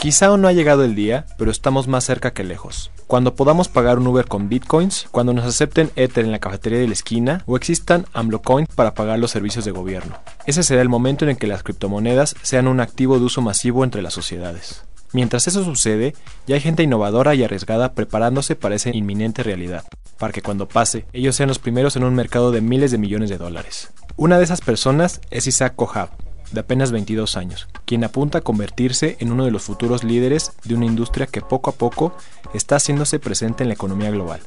Quizá aún no ha llegado el día, pero estamos más cerca que lejos. Cuando podamos pagar un Uber con bitcoins, cuando nos acepten Ether en la cafetería de la esquina o existan AMLOcoin para pagar los servicios de gobierno. Ese será el momento en el que las criptomonedas sean un activo de uso masivo entre las sociedades. Mientras eso sucede, ya hay gente innovadora y arriesgada preparándose para esa inminente realidad, para que cuando pase, ellos sean los primeros en un mercado de miles de millones de dólares. Una de esas personas es Isaac Kohab, de apenas 22 años, quien apunta a convertirse en uno de los futuros líderes de una industria que poco a poco está haciéndose presente en la economía global,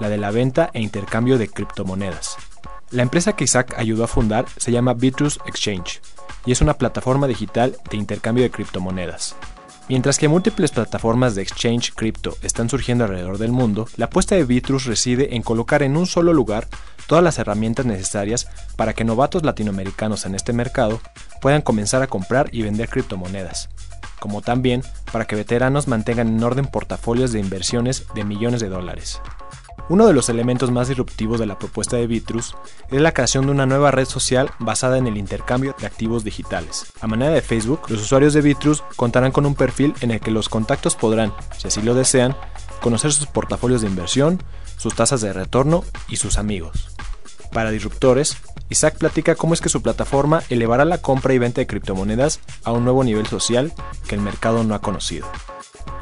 la de la venta e intercambio de criptomonedas. La empresa que Isaac ayudó a fundar se llama Bitrus Exchange y es una plataforma digital de intercambio de criptomonedas. Mientras que múltiples plataformas de exchange cripto están surgiendo alrededor del mundo, la apuesta de Bitrus reside en colocar en un solo lugar todas las herramientas necesarias para que novatos latinoamericanos en este mercado puedan comenzar a comprar y vender criptomonedas, como también para que veteranos mantengan en orden portafolios de inversiones de millones de dólares. Uno de los elementos más disruptivos de la propuesta de Bitrus es la creación de una nueva red social basada en el intercambio de activos digitales. A manera de Facebook, los usuarios de Bitrus contarán con un perfil en el que los contactos podrán, si así lo desean, conocer sus portafolios de inversión, sus tasas de retorno y sus amigos. Para disruptores, Isaac platica cómo es que su plataforma elevará la compra y venta de criptomonedas a un nuevo nivel social que el mercado no ha conocido.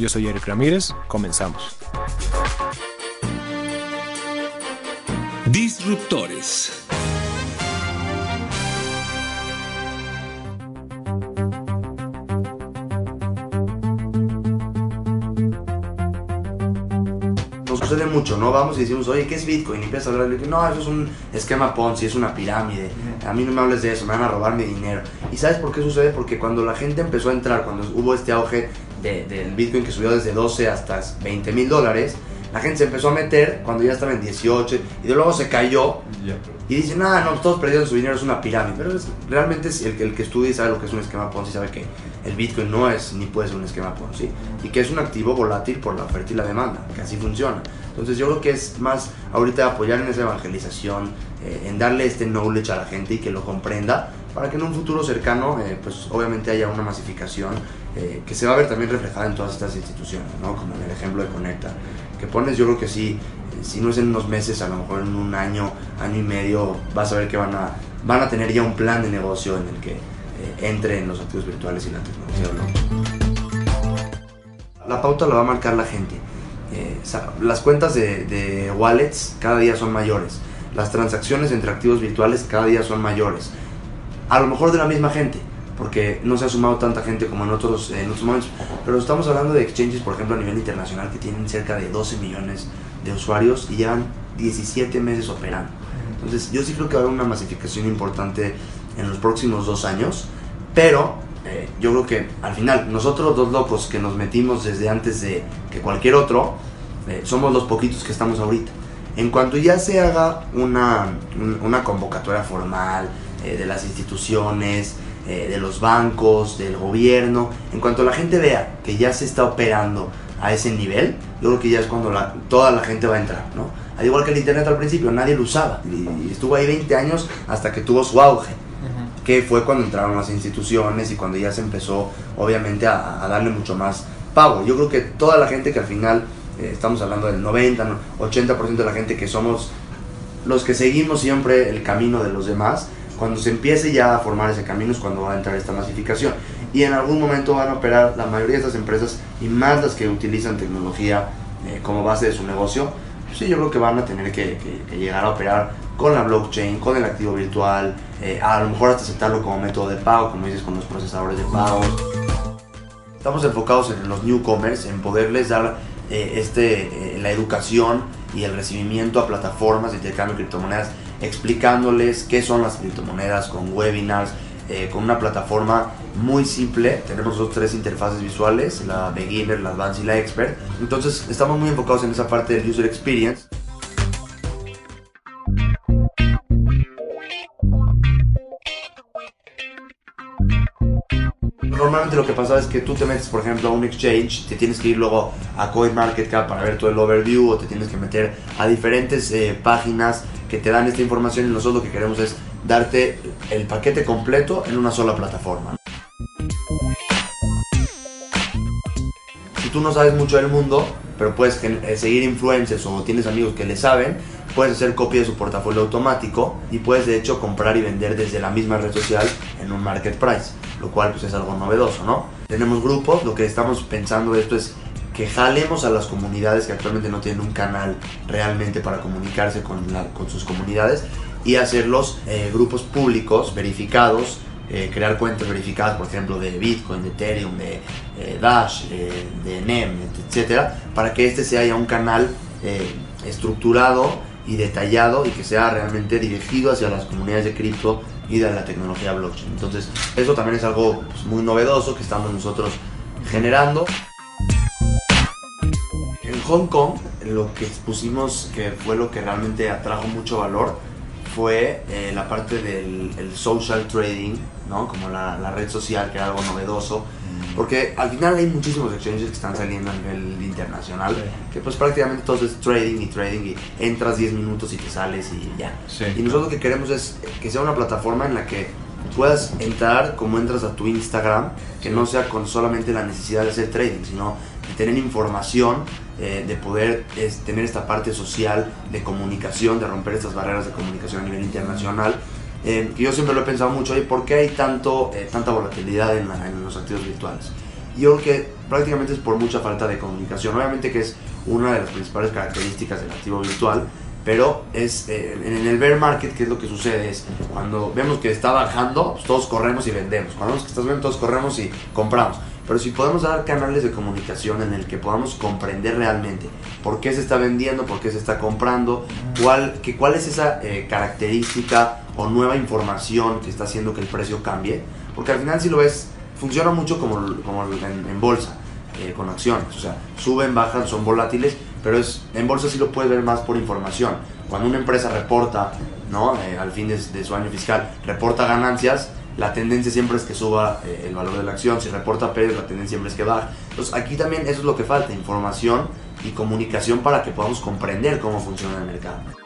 Yo soy Eric Ramírez, comenzamos. Disruptores. Nos sucede mucho, ¿no? Vamos y decimos, oye, ¿qué es Bitcoin? Y empiezas a hablar de que no, eso es un esquema Ponzi, es una pirámide. A mí no me hables de eso, me van a robar mi dinero. ¿Y sabes por qué sucede? Porque cuando la gente empezó a entrar, cuando hubo este auge de- del Bitcoin que subió desde 12 hasta 20 mil dólares, la gente se empezó a meter cuando ya estaba en 18 y de luego se cayó y dicen, ah, no, todos perdieron su dinero, es una pirámide. Pero es- realmente es el, que- el que estudia y sabe lo que es un esquema Ponzi, sabe que el Bitcoin no es ni puede ser un esquema Ponzi y que es un activo volátil por la oferta y la demanda, que así funciona. Entonces yo creo que es más ahorita apoyar en esa evangelización, eh, en darle este knowledge a la gente y que lo comprenda para que en un futuro cercano, eh, pues obviamente haya una masificación eh, que se va a ver también reflejada en todas estas instituciones, ¿no? Como en el ejemplo de Conecta, que pones, yo creo que sí, eh, si no es en unos meses, a lo mejor en un año, año y medio, vas a ver que van a, van a tener ya un plan de negocio en el que eh, entre en los activos virtuales y la tecnología. ¿no? La pauta la va a marcar la gente. Eh, las cuentas de, de wallets cada día son mayores. Las transacciones entre activos virtuales cada día son mayores. A lo mejor de la misma gente, porque no se ha sumado tanta gente como en otros, en otros momentos. Pero estamos hablando de exchanges, por ejemplo, a nivel internacional, que tienen cerca de 12 millones de usuarios y llevan 17 meses operando. Entonces, yo sí creo que haber una masificación importante en los próximos dos años, pero eh, yo creo que al final, nosotros dos locos que nos metimos desde antes de que cualquier otro, eh, somos los poquitos que estamos ahorita. En cuanto ya se haga una, un- una convocatoria formal eh, de las instituciones, eh, de los bancos, del gobierno, en cuanto la gente vea que ya se está operando a ese nivel, yo creo que ya es cuando la- toda la gente va a entrar, ¿no? Al igual que el Internet al principio, nadie lo usaba y, y estuvo ahí 20 años hasta que tuvo su auge que fue cuando entraron las instituciones y cuando ya se empezó obviamente a, a darle mucho más pago. Yo creo que toda la gente que al final, eh, estamos hablando del 90, ¿no? 80% de la gente que somos los que seguimos siempre el camino de los demás, cuando se empiece ya a formar ese camino es cuando va a entrar esta masificación. Y en algún momento van a operar la mayoría de estas empresas y más las que utilizan tecnología eh, como base de su negocio, pues sí, yo creo que van a tener que, que- que llegar a operar con la blockchain, con el activo virtual, eh, a lo mejor hasta aceptarlo como método de pago, como dices, con los procesadores de pagos. Estamos enfocados en los newcomers, en poderles dar eh, este, eh, la educación y el recibimiento a plataformas de intercambio de criptomonedas explicándoles qué son las criptomonedas con webinars, eh, con una plataforma muy simple. Tenemos dos tres interfaces visuales, la beginner, la advanced y la expert. Entonces estamos muy enfocados en esa parte del user experience. Normalmente lo que pasa es que tú te metes, por ejemplo, a un exchange, te tienes que ir luego a CoinMarketCap para ver todo el overview o te tienes que meter a diferentes eh, páginas que te dan esta información y nosotros lo que queremos es darte el paquete completo en una sola plataforma. Si tú no sabes mucho del mundo, pero puedes eh, seguir influencers o tienes amigos que le saben, puedes hacer copia de su portafolio automático y puedes de hecho comprar y vender desde la misma red social en un market price, lo cual pues es algo novedoso, ¿no? Tenemos grupos, lo que estamos pensando esto es que jalemos a las comunidades que actualmente no tienen un canal realmente para comunicarse con, con sus comunidades y hacerlos eh, grupos públicos verificados, eh, crear cuentas verificadas, por ejemplo, de Bitcoin, de Ethereum, de eh, Dash, de NEM, etcétera, para que este sea ya un canal estructurado y detallado y que sea realmente dirigido hacia las comunidades de cripto y de la tecnología blockchain. Entonces, eso también es algo pues, muy novedoso que estamos nosotros generando. Hong Kong, lo que expusimos que fue lo que realmente atrajo mucho valor fue eh, la parte del social trading, ¿no? Como la, la, red social, que era algo novedoso. Porque al final hay muchísimos exchanges que están saliendo a nivel internacional, que pues prácticamente todo es trading y trading y entras 10 minutos y te sales y ya. Y nosotros lo que queremos es que sea una plataforma en la que puedas entrar como entras a tu Instagram, que no sea con solamente la necesidad de hacer trading, sino tener información eh, de poder tener esta parte social de comunicación, de romper estas barreras de comunicación a nivel internacional. Eh, yo siempre lo he pensado mucho, ¿y ¿por qué hay tanto, eh, tanta volatilidad en, los activos virtuales? Yo creo que prácticamente es por mucha falta de comunicación. Obviamente que es una de las principales características del activo virtual, pero es en el bear market, ¿qué es lo que sucede? Es cuando vemos que está bajando, pues todos corremos y vendemos. Cuando vemos que está subiendo, todos corremos y compramos. Pero si podemos dar canales de comunicación en el que podamos comprender realmente por qué se está vendiendo, por qué se está comprando, cuál, cuál es esa eh, característica o nueva información que está haciendo que el precio cambie, porque al final si lo ves, funciona mucho como, como en, bolsa, eh, con acciones, o suben, bajan, son volátiles, pero es, en bolsa sí lo puedes ver más por información. Cuando una empresa reporta, ¿no? Eh, al fin de, de su año fiscal, reporta ganancias, la tendencia siempre es que suba eh, el valor de la acción. Si reporta pérdidas, la tendencia siempre es que baja. Entonces aquí también eso es lo que falta, información y comunicación para que podamos comprender cómo funciona el mercado.